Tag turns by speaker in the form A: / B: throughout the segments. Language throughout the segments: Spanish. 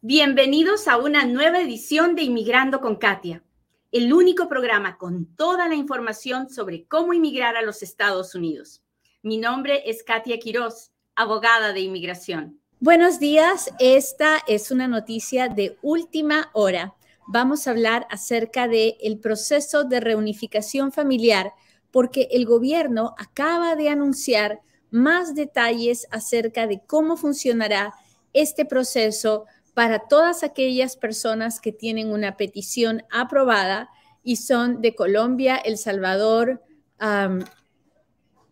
A: Bienvenidos a una nueva edición de Inmigrando con Katia, el único programa con toda la información sobre cómo inmigrar a los Estados Unidos. Mi nombre es Katia Quiroz, abogada de inmigración.
B: Buenos días, esta es una noticia de última hora. Vamos a hablar acerca del el proceso de reunificación familiar porque el gobierno acaba de anunciar más detalles acerca de cómo funcionará este proceso para todas aquellas personas que tienen una petición aprobada y son de Colombia, El Salvador,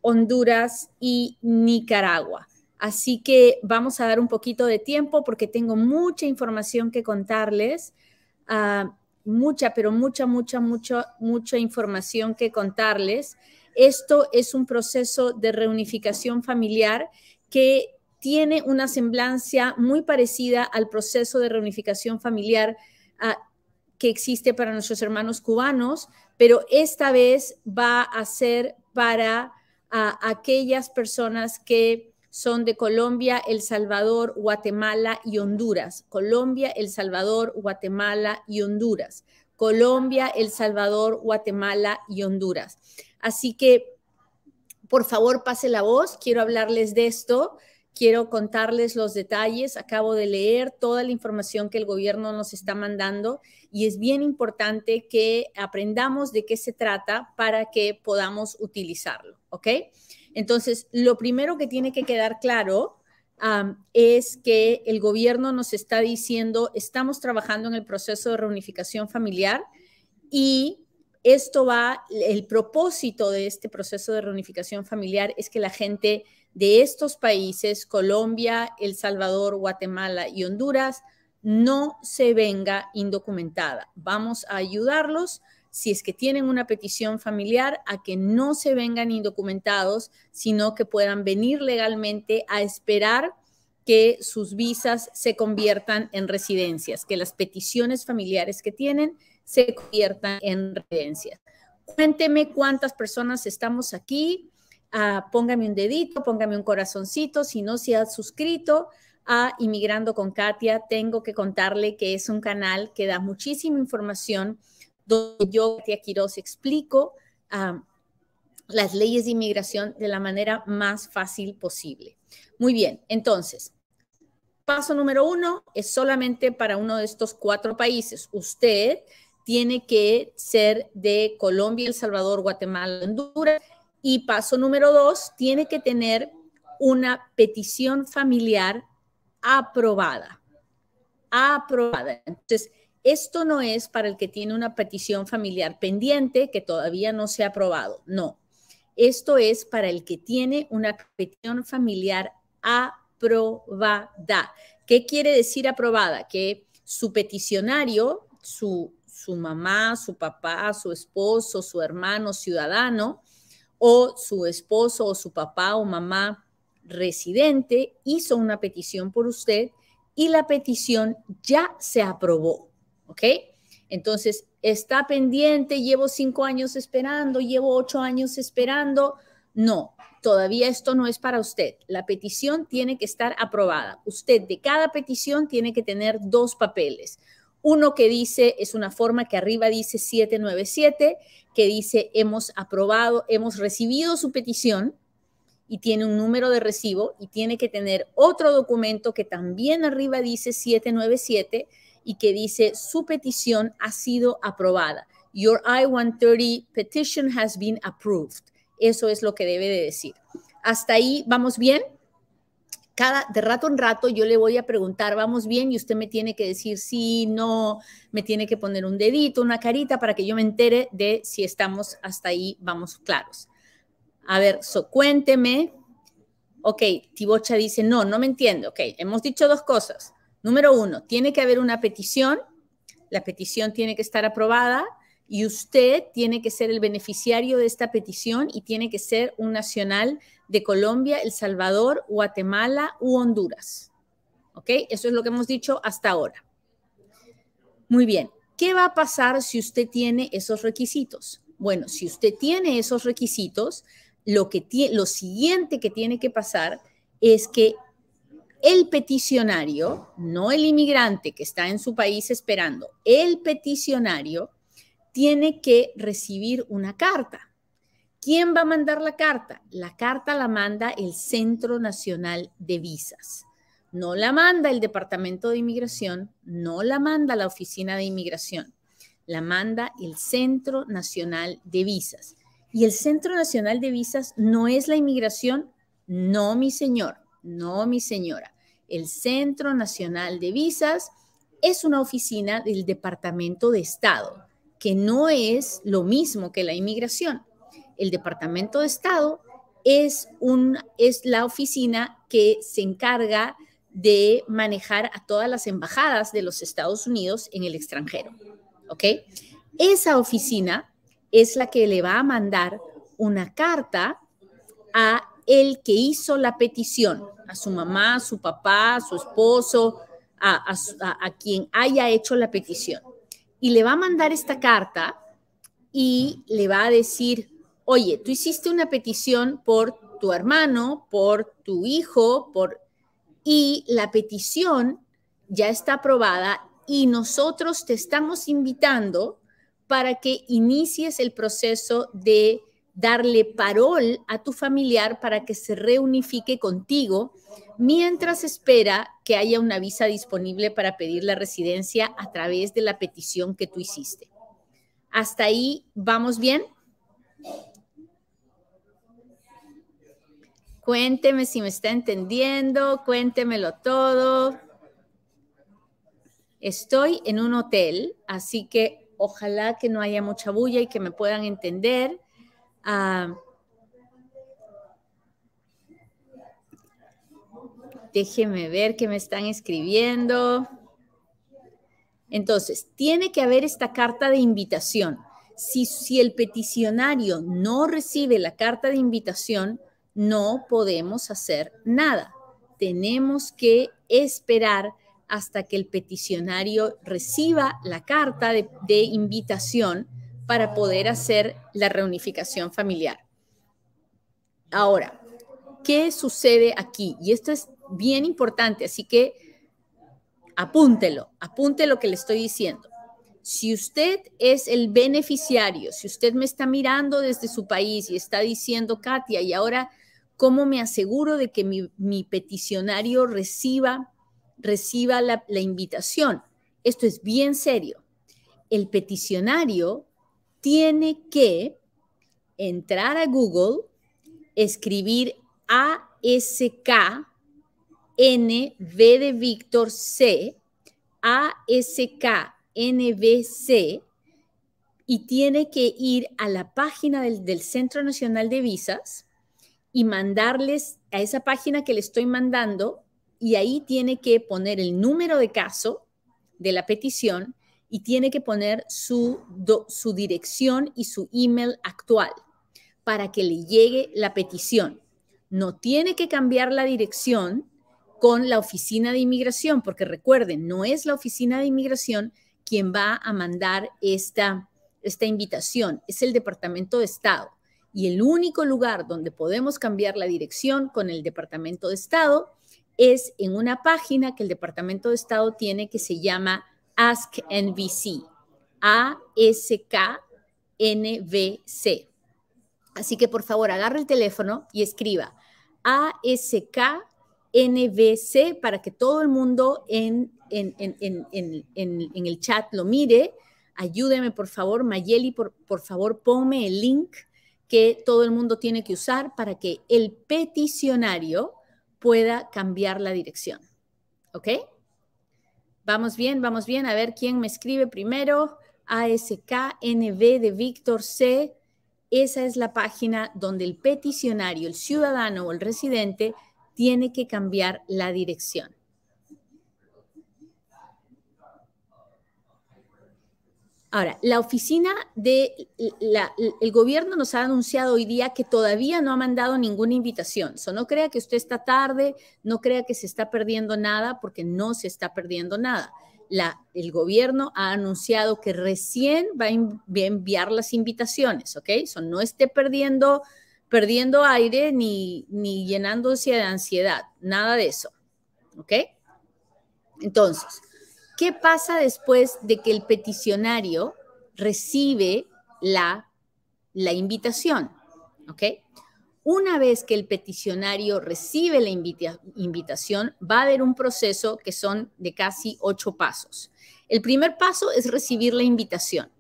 B: Honduras y Nicaragua. Así que vamos a dar un poquito de tiempo porque tengo mucha información que contarles. Ah, mucha, pero mucha, mucha, mucha, mucha información que contarles. Esto es un proceso de reunificación familiar que tiene una semblancia muy parecida al proceso de reunificación familiar ah, que existe para nuestros hermanos cubanos, pero esta vez va a ser para ah, aquellas personas que son de Colombia, El Salvador, Guatemala y Honduras. Colombia, El Salvador, Guatemala y Honduras. Colombia, El Salvador, Guatemala y Honduras. Así que, por favor, pase la voz. Quiero hablarles de esto. Quiero contarles los detalles. Acabo de leer toda la información que el gobierno nos está mandando y es bien importante que aprendamos de qué se trata para que podamos utilizarlo, ¿ok? Entonces, lo primero que tiene que quedar claro es que el gobierno nos está diciendo, estamos trabajando en el proceso de reunificación familiar y esto va, el propósito de este proceso de reunificación familiar es que la gente de estos países, Colombia, El Salvador, Guatemala y Honduras, no se venga indocumentada. Vamos a ayudarlos si es que tienen una petición familiar a que no se vengan indocumentados, sino que puedan venir legalmente a esperar que sus visas se conviertan en residencias, que las peticiones familiares que tienen se conviertan en residencias. Cuénteme cuántas personas estamos aquí Póngame un dedito, póngame un corazoncito, si no se ha suscrito a Inmigrando con Katia, tengo que contarle que es un canal que da muchísima información donde yo, Katia Quiroz, explico las leyes de inmigración de la manera más fácil posible. Muy bien, entonces, paso número uno es solamente para uno de estos cuatro países. Usted tiene que ser de Colombia, El Salvador, Guatemala, Honduras y paso número dos, tiene que tener una petición familiar aprobada. Aprobada. Entonces, esto no es para el que tiene una petición familiar pendiente que todavía no se ha aprobado. No. Esto es para el que tiene una petición familiar aprobada. ¿Qué quiere decir aprobada? Que su peticionario, su, su mamá, su papá, su esposo, su hermano ciudadano, o su esposo o su papá o mamá residente hizo una petición por usted y la petición ya se aprobó, ¿ok? Entonces, está pendiente, llevo cinco años esperando, llevo ocho años esperando. No, todavía esto no es para usted. La petición tiene que estar aprobada. Usted de cada petición tiene que tener dos papeles. Uno que dice, es una forma que arriba dice 797 que dice hemos aprobado, hemos recibido su petición y tiene un número de recibo y tiene que tener otro documento que también arriba dice 797 y que dice su petición ha sido aprobada. Your I-130 petition has been approved. Eso es lo que debe de decir. Hasta ahí, ¿vamos bien? Cada, de rato en rato yo le voy a preguntar, vamos bien, y usted me tiene que decir sí, no, me tiene que poner un dedito, una carita para que yo me entere de si estamos hasta ahí, vamos claros. A ver, so, cuénteme. Ok, Tibocha dice, no, no me entiendo. Ok, hemos dicho dos cosas. Número uno, tiene que haber una petición, la petición tiene que estar aprobada y usted tiene que ser el beneficiario de esta petición y tiene que ser un nacional de Colombia, El Salvador, Guatemala u Honduras. ¿Ok? Eso es lo que hemos dicho hasta ahora. Muy bien. ¿Qué va a pasar si usted tiene esos requisitos? Bueno, si usted tiene esos requisitos, lo, que lo siguiente que tiene que pasar es que el peticionario, no el inmigrante que está en su país esperando, el peticionario tiene que recibir una carta. ¿Quién va a mandar la carta? La carta la manda el Centro Nacional de Visas. No la manda el Departamento de Inmigración, no la manda la Oficina de Inmigración, la manda el Centro Nacional de Visas. ¿Y el Centro Nacional de Visas no es la inmigración? No, mi señor, no, mi señora. El Centro Nacional de Visas es una oficina del Departamento de Estado, que no es lo mismo que la inmigración. El Departamento de Estado es, un, es la oficina que se encarga de manejar a todas las embajadas de los Estados Unidos en el extranjero. ¿Ok? Esa oficina es la que le va a mandar una carta a el que hizo la petición, a su mamá, a su papá, a su esposo, a, a, quien haya hecho la petición. Y le va a mandar esta carta y le va a decir, oye, tú hiciste una petición por tu hermano, por tu hijo, por... Y la petición ya está aprobada y nosotros te estamos invitando para que inicies el proceso de darle parol a tu familiar para que se reunifique contigo mientras espera que haya una visa disponible para pedir la residencia a través de la petición que tú hiciste. ¿Hasta ahí vamos bien? Cuénteme si me está entendiendo, cuéntemelo todo. Estoy en un hotel, así que ojalá que no haya mucha bulla y que me puedan entender. Ah, déjeme ver qué me están escribiendo. Entonces, tiene que haber esta carta de invitación. Si, si el peticionario no recibe la carta de invitación, no podemos hacer nada. Tenemos que esperar hasta que el peticionario reciba la carta de, de invitación para poder hacer la reunificación familiar. Ahora, ¿qué sucede aquí? Y esto es bien importante, así que apúntelo, apunte lo que le estoy diciendo. Si usted es el beneficiario, si usted me está mirando desde su país y está diciendo, Katia, y ahora, ¿cómo me aseguro de que mi, peticionario reciba, reciba la invitación? Esto es bien serio. El peticionario tiene que entrar a Google, escribir ASK, N, Víctor, C, y tiene que ir a la página del, del Centro Nacional de Visas y mandarles a esa página que le estoy mandando, y ahí tiene que poner el número de caso de la petición y tiene que poner su, dirección y su email actual para que le llegue la petición. No tiene que cambiar la dirección con la oficina de inmigración, porque recuerden, no es la oficina de inmigración quien va a mandar esta, esta invitación, es el Departamento de Estado. Y el único lugar donde podemos cambiar la dirección con el Departamento de Estado es en una página que el Departamento de Estado tiene que se llama Ask NVC, A-S-K-N-V-C. Así que por favor agarre el teléfono y escriba A-S-K-N-V-C para que todo el mundo en, en, el chat lo mire. Ayúdeme por favor, Mayeli, por, por favor ponme el link que todo el mundo tiene que usar para que el peticionario pueda cambiar la dirección. ¿Ok? Vamos bien, vamos bien. A ver quién me escribe primero. ASKNV de Víctor C. Esa es la página donde el peticionario, el ciudadano o el residente tiene que cambiar la dirección. Ahora, la oficina de el gobierno nos ha anunciado hoy día que todavía no ha mandado ninguna invitación. So, no crea que usted está tarde, no crea que se está perdiendo nada, porque no se está perdiendo nada. La, el gobierno ha anunciado que recién va a, enviar las invitaciones, ¿ok? So, no esté perdiendo, perdiendo aire ni, ni llenándose de ansiedad, nada de eso, ¿Ok? Entonces, ¿qué pasa después de que el peticionario recibe la, la invitación? Una vez que el peticionario recibe la invitación, va a haber un proceso que son de casi ocho pasos. El primer paso es recibir la invitación.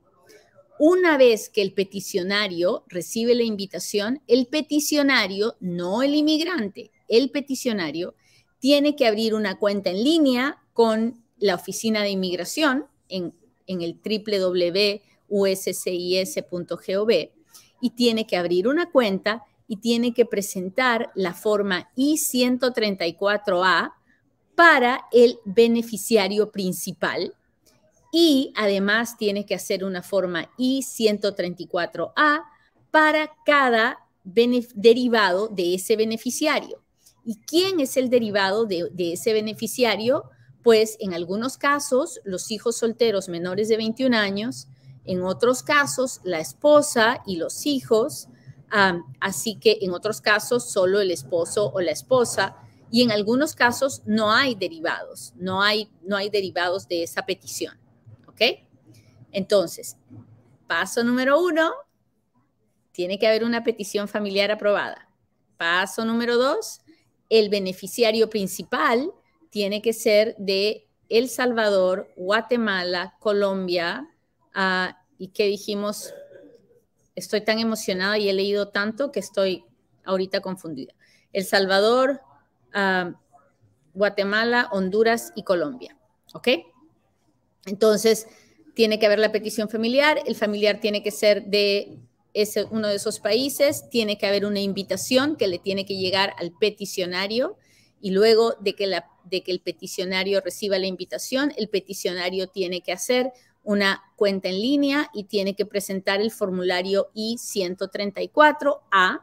B: Una vez que el peticionario recibe la invitación, el peticionario, no el inmigrante, el peticionario, tiene que abrir una cuenta en línea con la Oficina de Inmigración en, en el www.uscis.gov y tiene que abrir una cuenta y tiene que presentar la forma I-134A para el beneficiario principal y además tiene que hacer una forma I-134A para cada derivado de ese beneficiario. ¿Y quién es el derivado de, de, ese beneficiario? Pues en algunos casos los hijos solteros menores de 21 años, en otros casos la esposa y los hijos, así que en otros casos solo el esposo o la esposa y en algunos casos no hay derivados, no hay, no hay derivados de esa petición. ¿Ok? Entonces, paso número uno, tiene que haber una petición familiar aprobada. Paso número dos, el beneficiario principal tiene que ser de El Salvador, Guatemala, Colombia, ah, y qué dijimos, estoy tan emocionada y he leído tanto que estoy ahorita confundida. El Salvador, ah, Guatemala, Honduras y Colombia. ¿Ok? Entonces, tiene que haber la petición familiar, el familiar tiene que ser de ese, uno de esos países, tiene que haber una invitación que le tiene que llegar al peticionario y luego de que, la, de que el peticionario reciba la invitación, el peticionario tiene que hacer una cuenta en línea y tiene que presentar el formulario I-134A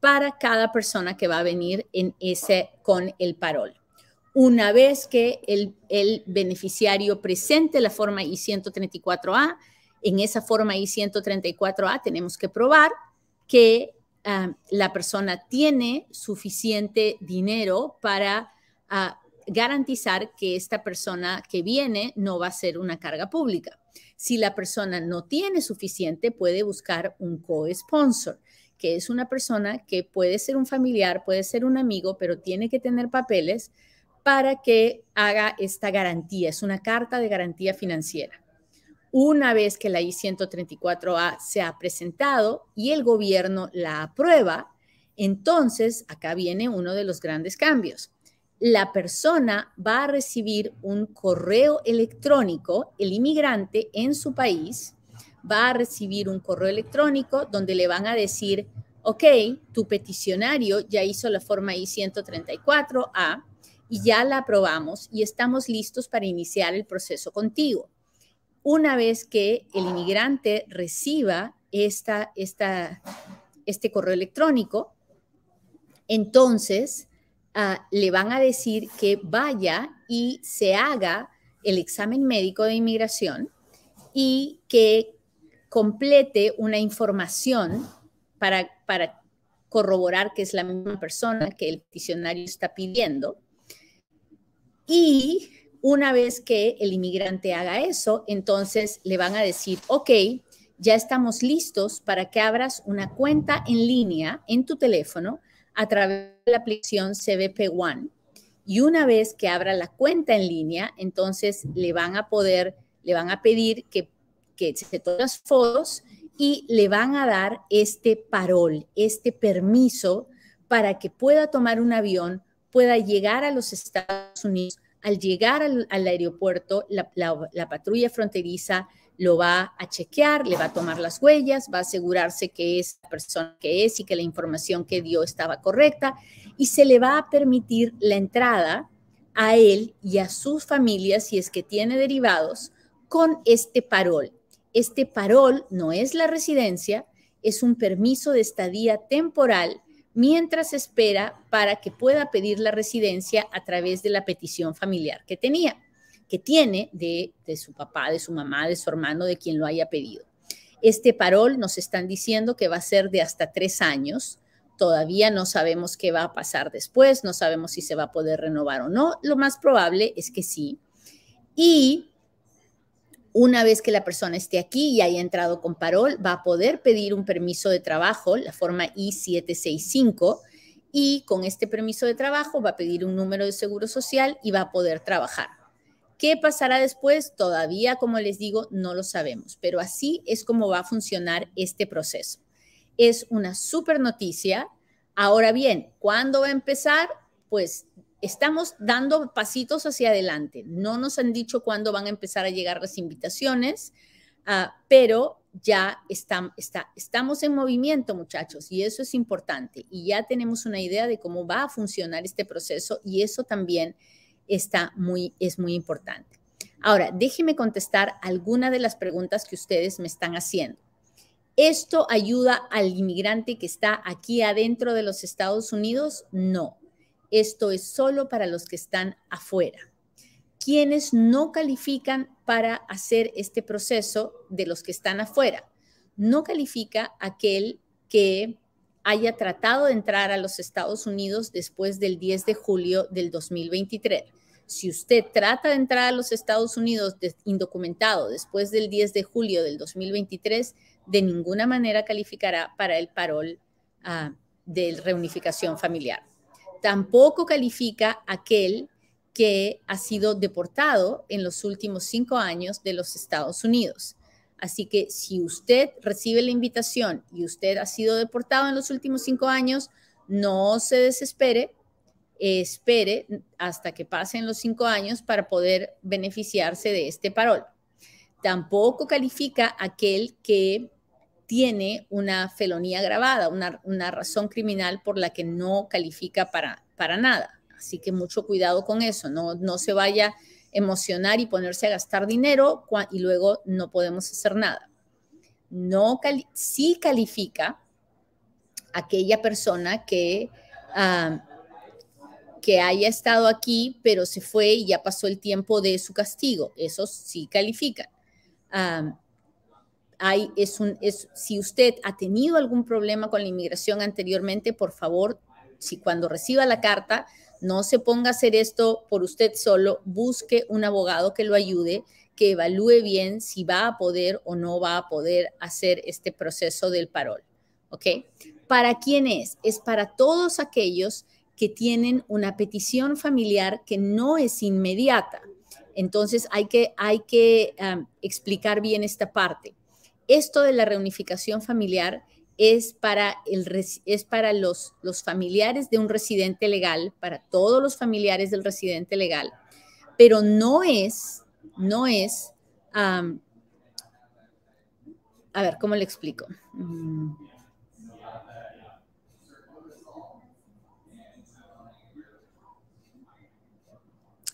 B: para cada persona que va a venir en ese con el parol. Una vez que el, beneficiario presente la forma I-134A, en esa forma I-134A tenemos que probar que ah, la persona tiene suficiente dinero para ah, garantizar que esta persona que viene no va a ser una carga pública. Si la persona no tiene suficiente, puede buscar un co-sponsor, que es una persona que puede ser un familiar, puede ser un amigo, pero tiene que tener papeles para que haga esta garantía. Es una carta de garantía financiera. Una vez que la I-134A se ha presentado y el gobierno la aprueba, entonces acá viene uno de los grandes cambios la persona va a recibir un correo electrónico, el inmigrante en su país va a recibir un correo electrónico donde le van a decir, ok, tu peticionario ya hizo la forma I-134A y ya la aprobamos y estamos listos para iniciar el proceso contigo. Una vez que el inmigrante reciba esta, este correo electrónico, entonces Ah, le van a decir que vaya y se haga el examen médico de inmigración y que complete una información para, para corroborar que es la misma persona que el peticionario está pidiendo. Y una vez que el inmigrante haga eso, entonces le van a decir, ok, ya estamos listos para que abras una cuenta en línea en tu teléfono a través de la aplicación CBP One. Y una vez que abra la cuenta en línea, entonces le van a poder, le van a pedir que, que se tomen las fotos y le van a dar este parol, este permiso para que pueda tomar un avión, pueda llegar a los Estados Unidos. Al llegar al, aeropuerto, la patrulla fronteriza lo va a chequear, le va a tomar las huellas, va a asegurarse que es la persona que es y que la información que dio estaba correcta y se le va a permitir la entrada a él y a sus familias, si es que tiene derivados, con este parol. Este parol no es la residencia, es un permiso de estadía temporal mientras espera para que pueda pedir la residencia a través de la petición familiar que tenía que tiene de, su papá, de su mamá, de su hermano, de quien lo haya pedido. Este parol nos están diciendo que va a ser de hasta tres años. todavía no sabemos qué va a pasar después, no sabemos si se va a poder renovar o no. Lo más probable es que sí. Y una vez que la persona esté aquí y haya entrado con parol, va a poder pedir un permiso de trabajo, la forma I-765, y con este permiso de trabajo va a pedir un número de seguro social y va a poder trabajar. ¿Qué pasará después? Todavía, como les digo, no lo sabemos, pero así es como va a funcionar este proceso. Es una súper noticia. Ahora bien, ¿cuándo va a empezar? Pues estamos dando pasitos hacia adelante. No nos han dicho cuándo van a empezar a llegar las invitaciones, uh, pero ya está, estamos en movimiento, muchachos, y eso es importante. Y ya tenemos una idea de cómo va a funcionar este proceso y eso también está muy, es muy importante. Ahora, déjeme contestar alguna de las preguntas que ustedes me están haciendo. ¿Esto ayuda al inmigrante que está aquí adentro de los Estados Unidos? No. Esto es solo para los que están afuera. Quienes no califican para hacer este proceso de los que están afuera? No califica aquel que haya tratado de entrar a los Estados Unidos después del 10 de julio del 2023. Si usted trata de entrar a los Estados Unidos indocumentado después del 10 de julio del 2023, de ninguna manera calificará para el parol uh, de reunificación familiar. Tampoco califica aquel que ha sido deportado en los últimos cinco años de los Estados Unidos. Así que si usted recibe la invitación y usted ha sido deportado en los últimos cinco años, no se desespere, espere hasta que pasen los cinco años para poder beneficiarse de este parol. Tampoco califica aquel que tiene una felonía grabada, una, razón criminal por la que no califica para, para nada. Así que mucho cuidado con eso, no, no se vaya emocionar y ponerse a gastar dinero y luego no podemos hacer nada. No sí califica aquella persona que, que haya estado aquí, pero se fue y ya pasó el tiempo de su castigo. Eso sí califica. Es un, es, si usted ha tenido algún problema con la inmigración anteriormente, por favor, si cuando reciba la carta, no se ponga a hacer esto por usted solo, busque un abogado que lo ayude, que evalúe bien si va a poder o no va a poder hacer este proceso del parol. ¿Ok? ¿Para quién es? Es para todos aquellos que tienen una petición familiar que no es inmediata. Entonces hay que, hay que um, explicar bien esta parte. Esto de la reunificación familiar es para, el, es para los, los familiares de un residente legal, para todos los familiares del residente legal, pero no es, no es, a ver, ¿cómo le explico? Mm.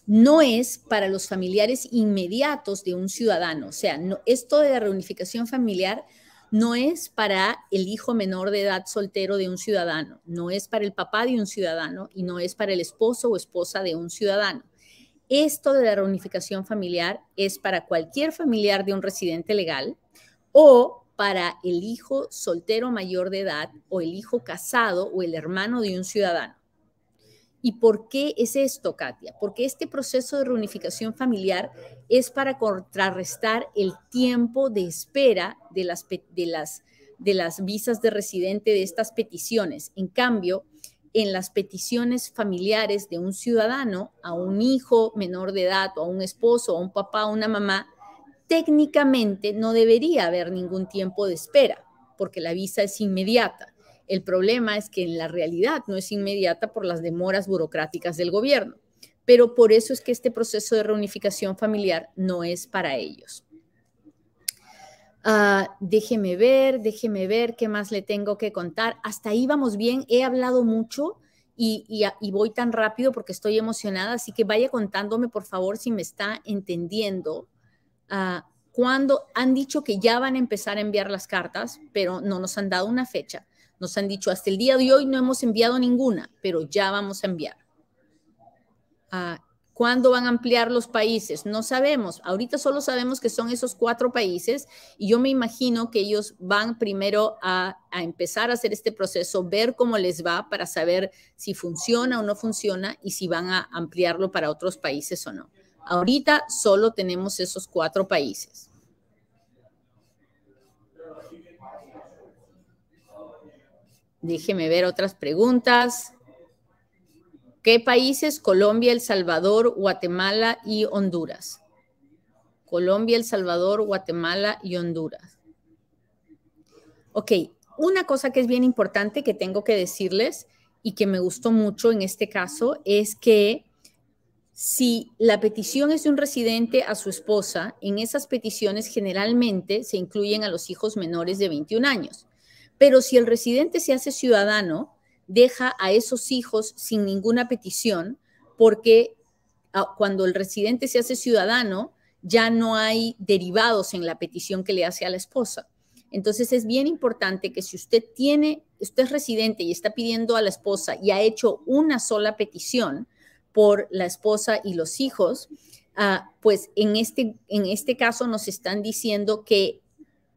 B: no es para los familiares inmediatos de un ciudadano. O sea, no, esto de la reunificación familiar no es para el hijo menor de edad soltero de un ciudadano, no es para el papá de un ciudadano y no es para el esposo o esposa de un ciudadano. Esto de la reunificación familiar es para cualquier familiar de un residente legal o para el hijo soltero mayor de edad o el hijo casado o el hermano de un ciudadano. ¿Y por qué es esto, Katia? Porque este proceso de reunificación familiar es para contrarrestar el tiempo de espera de las, de las, visas de residente de estas peticiones. En cambio, en las peticiones familiares de un ciudadano a un hijo menor de edad o a un esposo, a un papá, o una mamá, técnicamente no debería haber ningún tiempo de espera porque la visa es inmediata. El problema es que en la realidad no es inmediata por las demoras burocráticas del gobierno, pero por eso es que este proceso de reunificación familiar no es para ellos. Ah, déjeme ver, déjeme ver qué más le tengo que contar. Hasta ahí vamos bien, he hablado mucho y, voy tan rápido porque estoy emocionada, así que vaya contándome por favor si me está entendiendo. Uh, cuando han dicho que ya van a empezar a enviar las cartas, pero no nos han dado una fecha. Nos han dicho, hasta el día de hoy no hemos enviado ninguna, pero ya vamos a enviar. Ah, ¿Cuándo van a ampliar los países? No sabemos. Ahorita solo sabemos que son esos cuatro países y yo me imagino que ellos van primero a, a, empezar a hacer este proceso, ver cómo les va para saber si funciona o no funciona y si van a ampliarlo para otros países o no. Ahorita solo tenemos esos cuatro países. Déjeme ver otras preguntas. ¿Qué países? Colombia, El Salvador, Guatemala y Honduras. Colombia, El Salvador, Guatemala y Honduras. Ok, una cosa que es bien importante que tengo que decirles y que me gustó mucho en este caso es que si la petición es de un residente a su esposa, en esas peticiones generalmente se incluyen a los hijos menores de 21 años. Pero si el residente se hace ciudadano, deja a esos hijos sin ninguna petición porque ah, cuando el residente se hace ciudadano, ya no hay derivados en la petición que le hace a la esposa. Entonces es bien importante que si usted tiene, usted es residente y está pidiendo a la esposa y ha hecho una sola petición por la esposa y los hijos, uh, pues en este, en este caso nos están diciendo que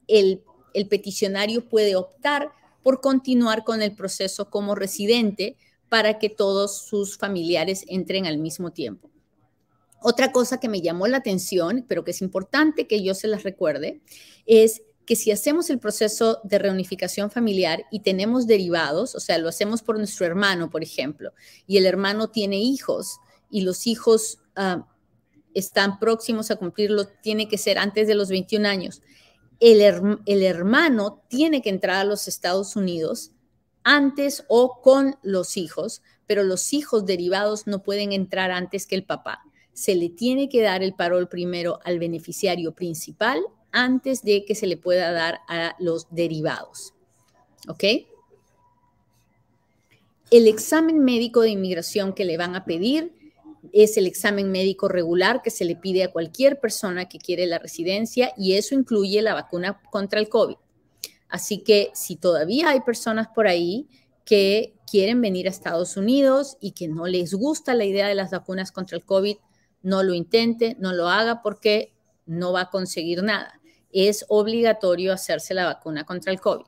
B: el, el peticionario puede optar por continuar con el proceso como residente para que todos sus familiares entren al mismo tiempo. Otra cosa que me llamó la atención, pero que es importante que yo se las recuerde, es que si hacemos el proceso de reunificación familiar y tenemos derivados, o sea, lo hacemos por nuestro hermano, por ejemplo, y el hermano tiene hijos y los hijos uh, están próximos a cumplirlo, tiene que ser antes de los 21 años el, hermano tiene que entrar a los Estados Unidos antes o con los hijos, pero los hijos derivados no pueden entrar antes que el papá. Se le tiene que dar el parol primero al beneficiario principal antes de que se le pueda dar a los derivados. ¿Ok? El examen médico de inmigración que le van a pedir es el examen médico regular que se le pide a cualquier persona que quiere la residencia y eso incluye la vacuna contra el COVID. Así que si todavía hay personas por ahí que quieren venir a Estados Unidos y que no les gusta la idea de las vacunas contra el COVID, no lo intente, no lo haga porque no va a conseguir nada. Es obligatorio hacerse la vacuna contra el COVID.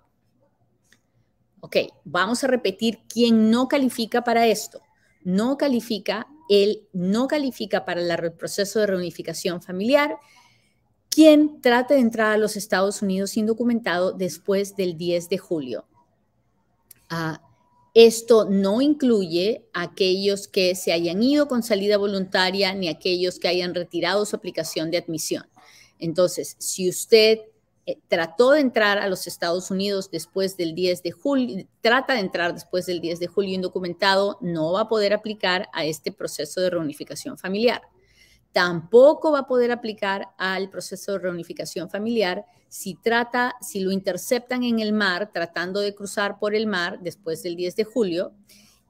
B: Ok, vamos a repetir quién no califica para esto. No califica él no califica para el proceso de reunificación familiar, quien trate de entrar a los Estados Unidos indocumentado después del 10 de julio. Ah, esto no incluye a aquellos que se hayan ido con salida voluntaria ni aquellos que hayan retirado su aplicación de admisión. Entonces, si usted eh, trató de entrar a los Estados Unidos después del 10 de julio, trata de entrar después del 10 de julio indocumentado, no va a poder aplicar a este proceso de reunificación familiar. Tampoco va a poder aplicar al proceso de reunificación familiar si trata, si lo interceptan en el mar, tratando de cruzar por el mar después del 10 de julio,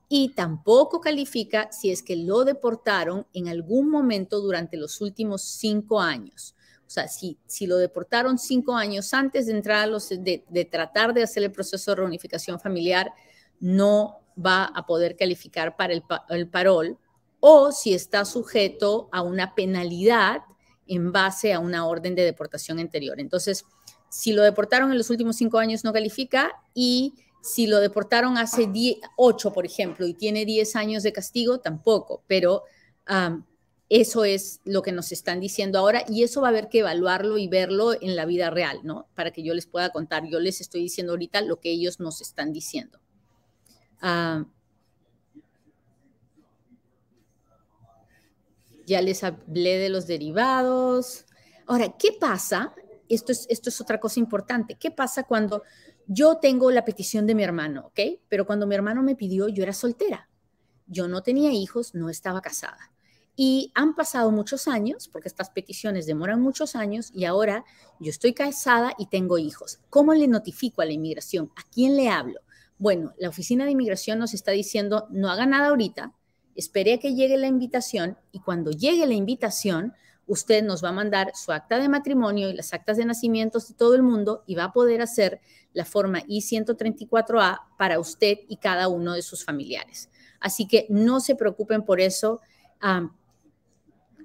B: y tampoco califica si es que lo deportaron en algún momento durante los últimos cinco años. O sea, si, si lo deportaron cinco años antes de entrar a los, de, tratar de hacer el proceso de reunificación familiar, no va a poder calificar para el, parol o si está sujeto a una penalidad en base a una orden de deportación anterior. Entonces, si lo deportaron en los últimos cinco años, no califica y si lo deportaron hace ocho, por ejemplo, y tiene diez años de castigo, tampoco, pero eso es lo que nos están diciendo ahora y eso va a haber que evaluarlo y verlo en la vida real, ¿no? Para que yo les pueda contar. Yo les estoy diciendo ahorita lo que ellos nos están diciendo. Ah, ya les hablé de los derivados. Ahora, ¿qué pasa? Esto es, esto es otra cosa importante. ¿Qué pasa cuando yo tengo la petición de mi hermano, ¿ok? Pero cuando mi hermano me pidió, yo era soltera. Yo no tenía hijos, no estaba casada. Y han pasado muchos años, porque estas peticiones demoran muchos años, y ahora yo estoy casada y tengo hijos. ¿Cómo le notifico a la inmigración? ¿A quién le hablo? Bueno, la oficina de inmigración nos está diciendo, no haga nada ahorita, espere a que llegue la invitación y cuando llegue la invitación, usted nos va a mandar su acta de matrimonio y las actas de nacimiento de todo el mundo y va a poder hacer la forma I-134A para usted y cada uno de sus familiares. Así que no se preocupen por eso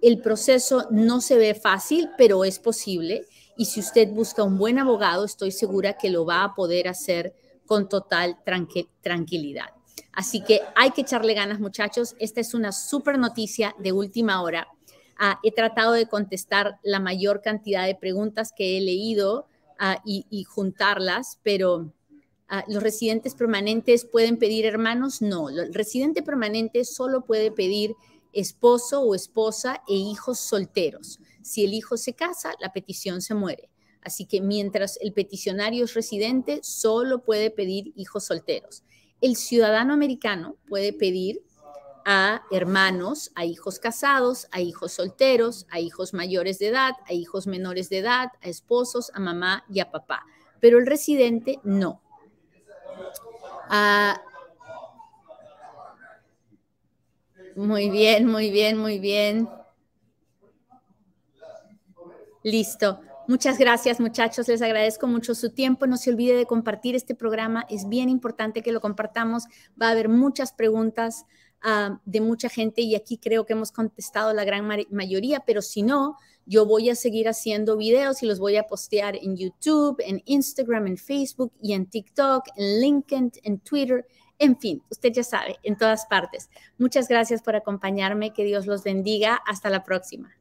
B: el proceso no se ve fácil, pero es posible. Y si usted busca un buen abogado, estoy segura que lo va a poder hacer con total tranquilidad. Así que hay que echarle ganas, muchachos. Esta es una súper noticia de última hora. Ah, he tratado de contestar la mayor cantidad de preguntas que he leído ah, y, juntarlas, pero ah, los residentes permanentes pueden pedir hermanos. No, el residente permanente solo puede pedir esposo o esposa e hijos solteros. Si el hijo se casa, la petición se muere. Así que mientras el peticionario es residente, solo puede pedir hijos solteros. El ciudadano americano puede pedir a hermanos, a hijos casados, a hijos solteros, a hijos mayores de edad, a hijos menores de edad, a esposos, a mamá y a papá. Pero el residente no. Ah, muy bien, muy bien, muy bien. Listo. Muchas gracias, muchachos. Les agradezco mucho su tiempo. No se olvide de compartir este programa. Es bien importante que lo compartamos. Va a haber muchas preguntas ah, de mucha gente y aquí creo que hemos contestado la gran mayoría, pero si no, yo voy a seguir haciendo videos y los voy a postear en YouTube, en Instagram, en Facebook y en TikTok, en LinkedIn, en Twitter. En fin, usted ya sabe, en todas partes. Muchas gracias por acompañarme. Que Dios los bendiga. Hasta la próxima.